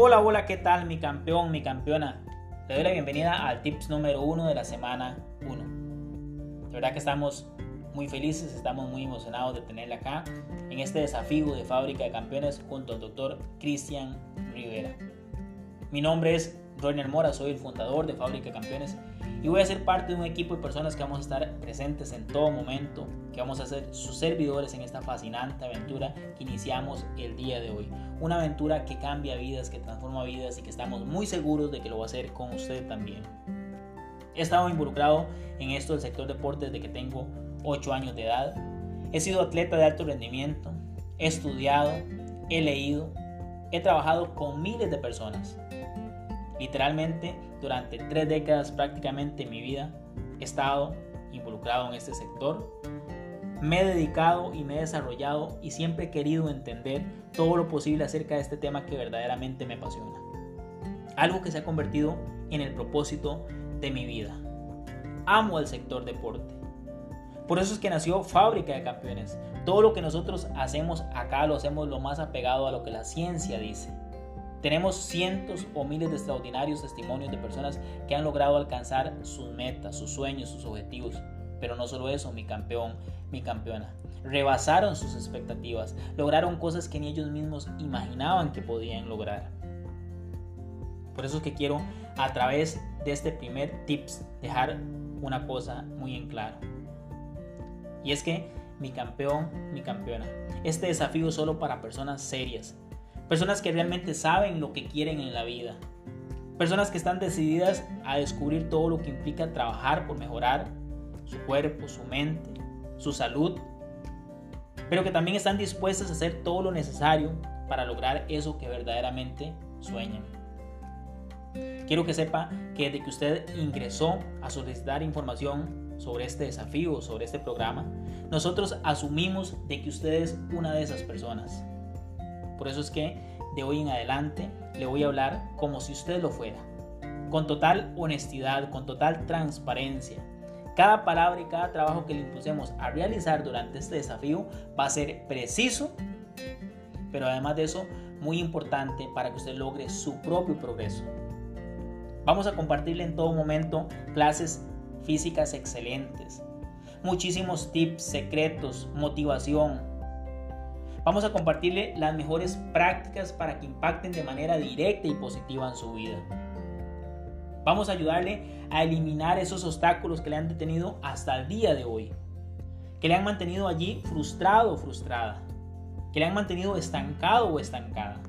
Hola, hola, ¿qué tal mi campeón, mi campeona? Te doy la bienvenida al tips número uno de la semana 1. De verdad que estamos muy felices, estamos muy emocionados de tenerla acá en este desafío de Fábrica de Campeones junto al doctor Cristian Rivera. Mi nombre es Roger Mora, soy el fundador de Fábrica de Campeones y voy a ser parte de un equipo de personas que vamos a estar presentes en todo momento, que vamos a ser sus servidores en esta fascinante aventura que iniciamos el día de hoy. Una aventura que cambia vidas, que transforma vidas y que estamos muy seguros de que lo va a hacer con usted también. He estado involucrado en esto del sector deporte desde que tengo 8 años de edad. He sido atleta de alto rendimiento, he estudiado, he leído, he trabajado con miles de personas Literalmente, durante tres décadas prácticamente en mi vida he estado involucrado en este sector. Me he dedicado y me he desarrollado y siempre he querido entender todo lo posible acerca de este tema que verdaderamente me apasiona. Algo que se ha convertido en el propósito de mi vida. Amo el sector deporte. Por eso es que nació Fábrica de Campeones. Todo lo que nosotros hacemos acá lo hacemos lo más apegado a lo que la ciencia dice. Tenemos cientos o miles de extraordinarios testimonios de personas que han logrado alcanzar sus metas, sus sueños, sus objetivos. Pero no solo eso, mi campeón, mi campeona. Rebasaron sus expectativas, lograron cosas que ni ellos mismos imaginaban que podían lograr. Por eso es que quiero a través de este primer tips dejar una cosa muy en claro. Y es que mi campeón, mi campeona, este desafío es solo para personas serias, Personas que realmente saben lo que quieren en la vida. Personas que están decididas a descubrir todo lo que implica trabajar por mejorar su cuerpo, su mente, su salud. Pero que también están dispuestas a hacer todo lo necesario para lograr eso que verdaderamente sueñan. Quiero que sepa que desde que usted ingresó a solicitar información sobre este desafío, sobre este programa, nosotros asumimos de que usted es una de esas personas. Por eso es que de hoy en adelante le voy a hablar como si usted lo fuera, con total honestidad, con total transparencia. Cada palabra y cada trabajo que le impusemos a realizar durante este desafío va a ser preciso, pero además de eso, muy importante para que usted logre su propio progreso. Vamos a compartirle en todo momento clases físicas excelentes, muchísimos tips, secretos, motivación, Vamos a compartirle las mejores prácticas para que impacten de manera directa y positiva en su vida. Vamos a ayudarle a eliminar esos obstáculos que le han detenido hasta el día de hoy, que le han mantenido allí frustrado o frustrada, que le han mantenido estancado o estancada.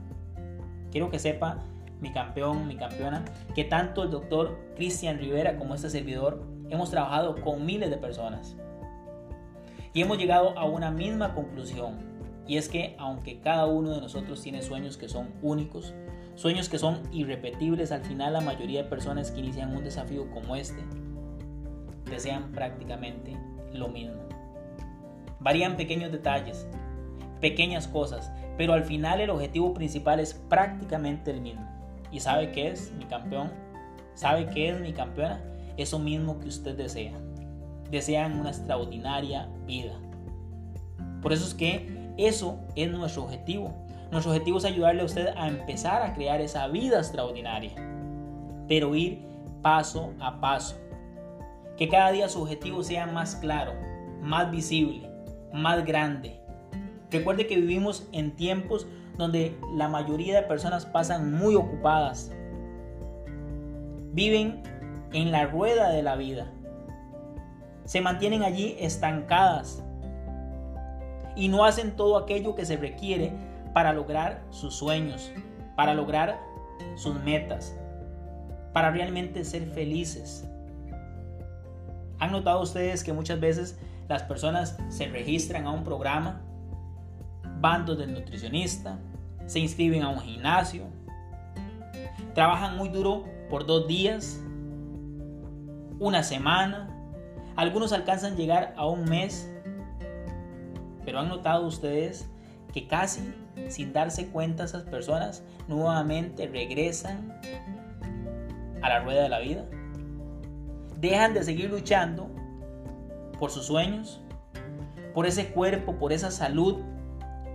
Quiero que sepa, mi campeón, mi campeona, que tanto el doctor Cristian Rivera como este servidor hemos trabajado con miles de personas y hemos llegado a una misma conclusión y es que aunque cada uno de nosotros tiene sueños que son únicos, sueños que son irrepetibles, al final la mayoría de personas que inician un desafío como este desean prácticamente lo mismo. Varían pequeños detalles, pequeñas cosas, pero al final el objetivo principal es prácticamente el mismo. ¿Y sabe qué es mi campeón? ¿Sabe qué es mi campeona? Eso mismo que usted desea. Desean una extraordinaria vida. Por eso es que eso es nuestro objetivo. Nuestro objetivo es ayudarle a usted a empezar a crear esa vida extraordinaria, pero ir paso a paso. Que cada día su objetivo sea más claro, más visible, más grande. Recuerde que vivimos en tiempos donde la mayoría de personas pasan muy ocupadas. Viven en la rueda de la vida. Se mantienen allí estancadas y no hacen todo aquello que se requiere para lograr sus sueños, para lograr sus metas, para realmente ser felices. ¿Han notado ustedes que muchas veces las personas se registran a un programa, van del nutricionista, se inscriben a un gimnasio, trabajan muy duro por dos días, una semana, algunos alcanzan a llegar a un mes pero han notado ustedes que casi sin darse cuenta esas personas nuevamente regresan a la rueda de la vida. Dejan de seguir luchando por sus sueños, por ese cuerpo, por esa salud,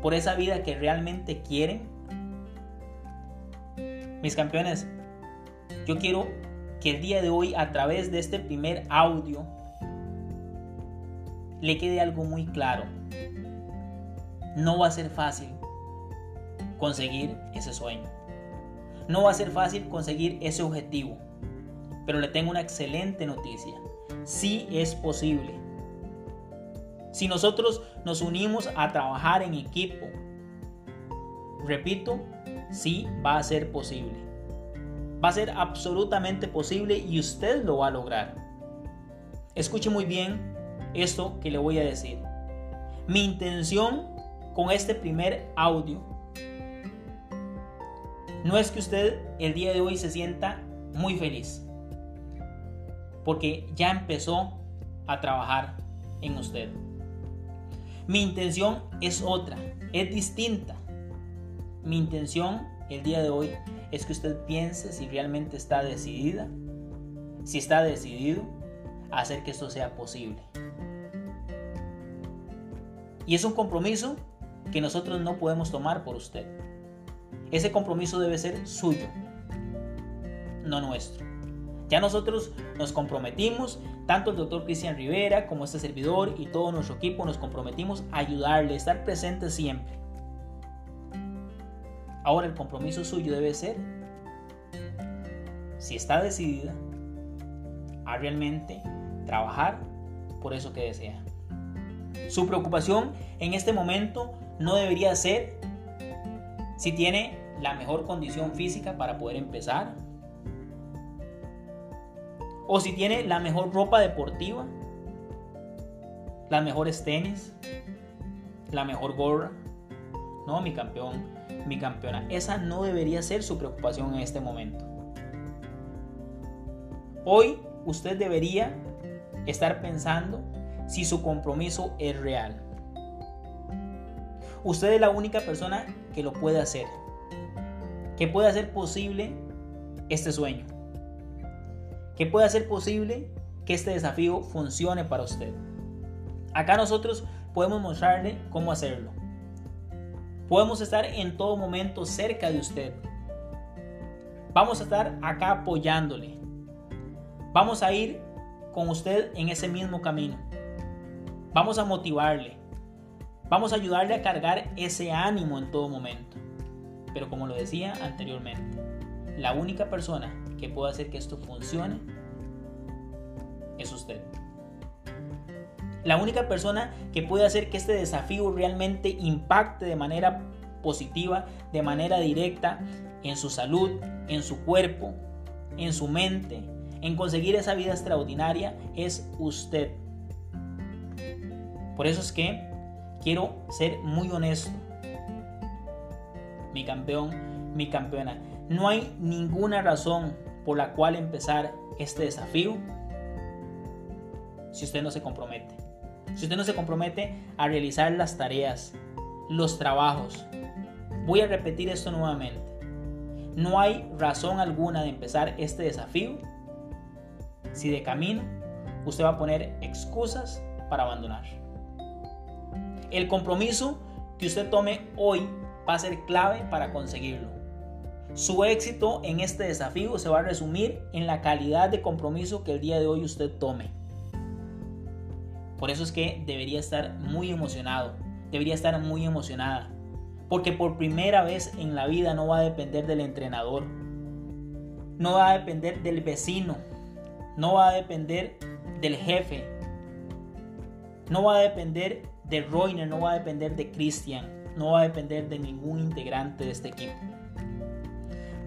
por esa vida que realmente quieren. Mis campeones, yo quiero que el día de hoy, a través de este primer audio, le quede algo muy claro. No va a ser fácil conseguir ese sueño. No va a ser fácil conseguir ese objetivo. Pero le tengo una excelente noticia. Sí es posible. Si nosotros nos unimos a trabajar en equipo, repito, sí va a ser posible. Va a ser absolutamente posible y usted lo va a lograr. Escuche muy bien esto que le voy a decir. Mi intención con este primer audio no es que usted el día de hoy se sienta muy feliz, porque ya empezó a trabajar en usted. Mi intención es otra, es distinta. Mi intención el día de hoy es que usted piense si realmente está decidida, si está decidido a hacer que esto sea posible. Y es un compromiso que nosotros no podemos tomar por usted. Ese compromiso debe ser suyo, no nuestro. Ya nosotros nos comprometimos, tanto el doctor Cristian Rivera como este servidor y todo nuestro equipo nos comprometimos a ayudarle, a estar presente siempre. Ahora el compromiso suyo debe ser, si está decidida, a realmente trabajar por eso que desea. Su preocupación en este momento no debería ser si tiene la mejor condición física para poder empezar, o si tiene la mejor ropa deportiva, las mejores tenis, la mejor gorra. No, mi campeón, mi campeona. Esa no debería ser su preocupación en este momento. Hoy usted debería estar pensando si su compromiso es real. Usted es la única persona que lo puede hacer, que puede hacer posible este sueño que puede hacer posible que este desafío funcione para usted. Acá nosotros podemos mostrarle cómo hacerlo. Podemos estar en todo momento cerca de usted. Vamos a estar acá apoyándole. Vamos a ir con usted en ese mismo camino. Vamos a motivarle. Vamos a ayudarle a cargar ese ánimo en todo momento. Pero como lo decía anteriormente, la única persona que puede hacer que esto funcione es usted. La única persona que puede hacer que este desafío realmente impacte de manera positiva, de manera directa en su salud, en su cuerpo, en su mente, en conseguir esa vida extraordinaria, es usted. Por eso es que quiero ser muy honesto. Mi campeón, mi campeona. No hay ninguna razón por la cual empezar este desafío si usted no se compromete. Si usted no se compromete a realizar las tareas, los trabajos. Voy a repetir esto nuevamente. No hay razón alguna de empezar este desafío si de camino usted va a poner excusas para abandonar. El compromiso que usted tome hoy va a ser clave para conseguirlo. Su éxito en este desafío se va a resumir en la calidad de compromiso que el día de hoy usted tome. Por eso es que debería estar muy emocionado, debería estar muy emocionada, porque por primera vez en la vida no va a depender del entrenador, no va a depender del vecino, no va a depender del jefe, no va a depender de Roiner, no va a depender de Christian, no va a depender de ningún integrante de este equipo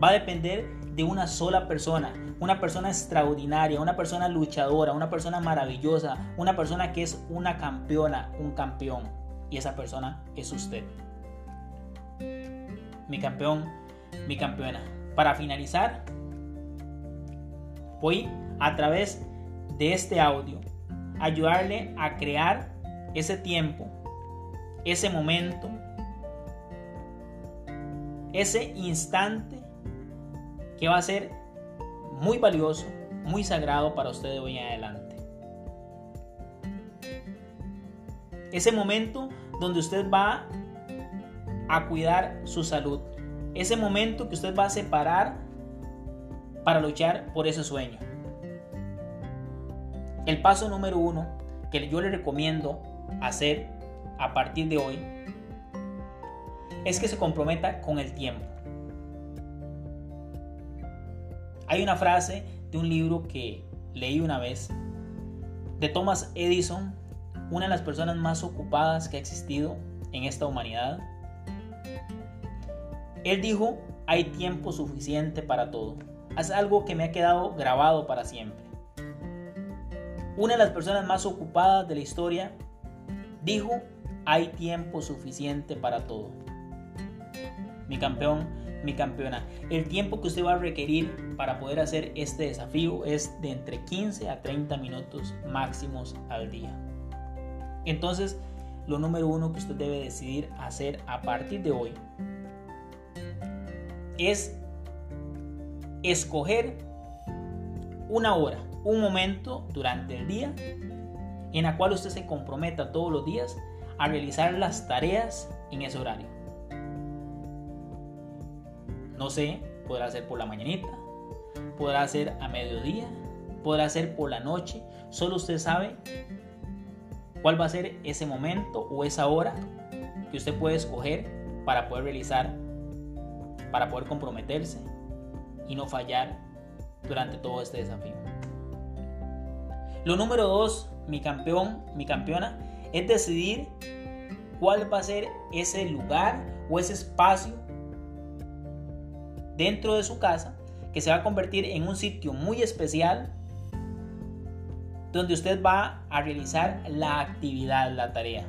va a depender de una sola persona, una persona extraordinaria, una persona luchadora, una persona maravillosa, una persona que es una campeona, un campeón. Y esa persona es usted. Mi campeón, mi campeona. Para finalizar, voy a través de este audio ayudarle a crear ese tiempo, ese momento, ese instante que va a ser muy valioso, muy sagrado para usted de hoy en adelante. Ese momento donde usted va a cuidar su salud. Ese momento que usted va a separar para luchar por ese sueño. El paso número uno que yo le recomiendo hacer a partir de hoy es que se comprometa con el tiempo. Hay una frase de un libro que leí una vez de Thomas Edison, una de las personas más ocupadas que ha existido en esta humanidad. Él dijo, hay tiempo suficiente para todo. Es algo que me ha quedado grabado para siempre. Una de las personas más ocupadas de la historia dijo, hay tiempo suficiente para todo. Mi campeón, mi campeona. El tiempo que usted va a requerir para poder hacer este desafío es de entre 15 a 30 minutos máximos al día. Entonces, lo número uno que usted debe decidir hacer a partir de hoy es escoger una hora, un momento durante el día en la cual usted se comprometa todos los días a realizar las tareas en ese horario. No sé, podrá ser por la mañanita, podrá ser a mediodía, podrá ser por la noche. Solo usted sabe cuál va a ser ese momento o esa hora que usted puede escoger para poder realizar, para poder comprometerse y no fallar durante todo este desafío. Lo número dos, mi campeón, mi campeona, es decidir cuál va a ser ese lugar o ese espacio dentro de su casa que se va a convertir en un sitio muy especial donde usted va a realizar la actividad, la tarea.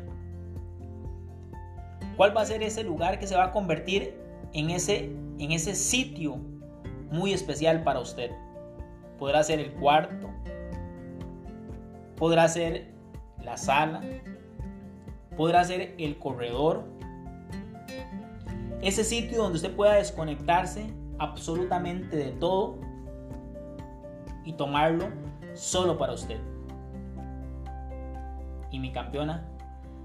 ¿Cuál va a ser ese lugar que se va a convertir en ese, en ese sitio muy especial para usted? Podrá ser el cuarto, podrá ser la sala, podrá ser el corredor, ese sitio donde usted pueda desconectarse absolutamente de todo y tomarlo solo para usted. Y mi campeona,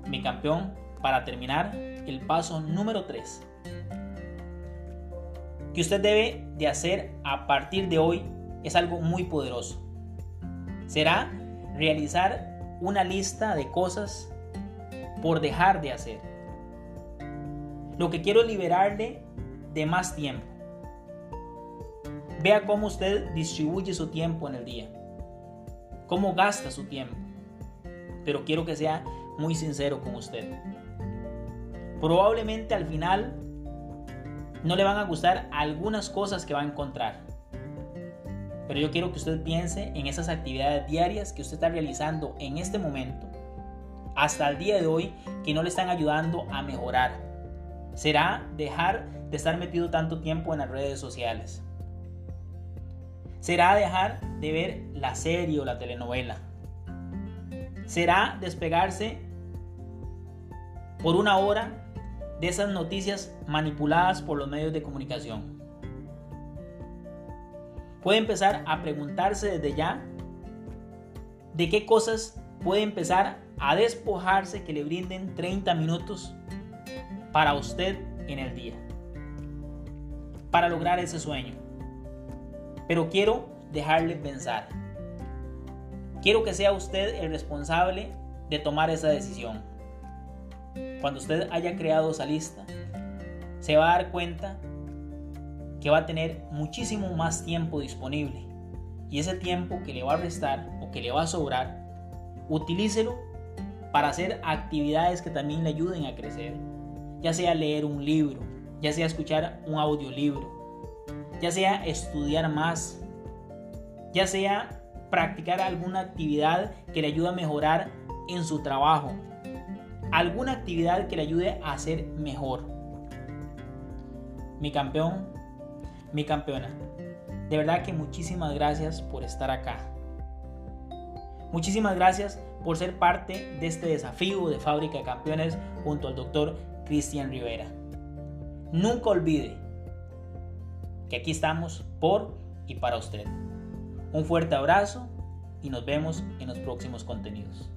mi campeón, para terminar, el paso número 3 que usted debe de hacer a partir de hoy es algo muy poderoso. Será realizar una lista de cosas por dejar de hacer. Lo que quiero es liberarle de más tiempo. Vea cómo usted distribuye su tiempo en el día, cómo gasta su tiempo. Pero quiero que sea muy sincero con usted. Probablemente al final no le van a gustar algunas cosas que va a encontrar. Pero yo quiero que usted piense en esas actividades diarias que usted está realizando en este momento, hasta el día de hoy, que no le están ayudando a mejorar. Será dejar de estar metido tanto tiempo en las redes sociales será dejar de ver la serie o la telenovela. Será despegarse por una hora de esas noticias manipuladas por los medios de comunicación. Puede empezar a preguntarse desde ya de qué cosas puede empezar a despojarse que le brinden 30 minutos para usted en el día. Para lograr ese sueño. Pero quiero dejarle pensar. Quiero que sea usted el responsable de tomar esa decisión. Cuando usted haya creado esa lista, se va a dar cuenta que va a tener muchísimo más tiempo disponible. Y ese tiempo que le va a restar o que le va a sobrar, utilícelo para hacer actividades que también le ayuden a crecer. Ya sea leer un libro, ya sea escuchar un audiolibro, ya sea estudiar más, ya sea practicar alguna actividad que le ayude a mejorar en su trabajo, alguna actividad que le ayude a ser mejor. Mi campeón, mi campeona, de verdad que muchísimas gracias por estar acá. Muchísimas gracias por ser parte de este desafío de Fábrica de Campeones junto al doctor Cristian Rivera. Nunca olvide que aquí estamos por y para usted. Un fuerte abrazo y nos vemos en los próximos contenidos.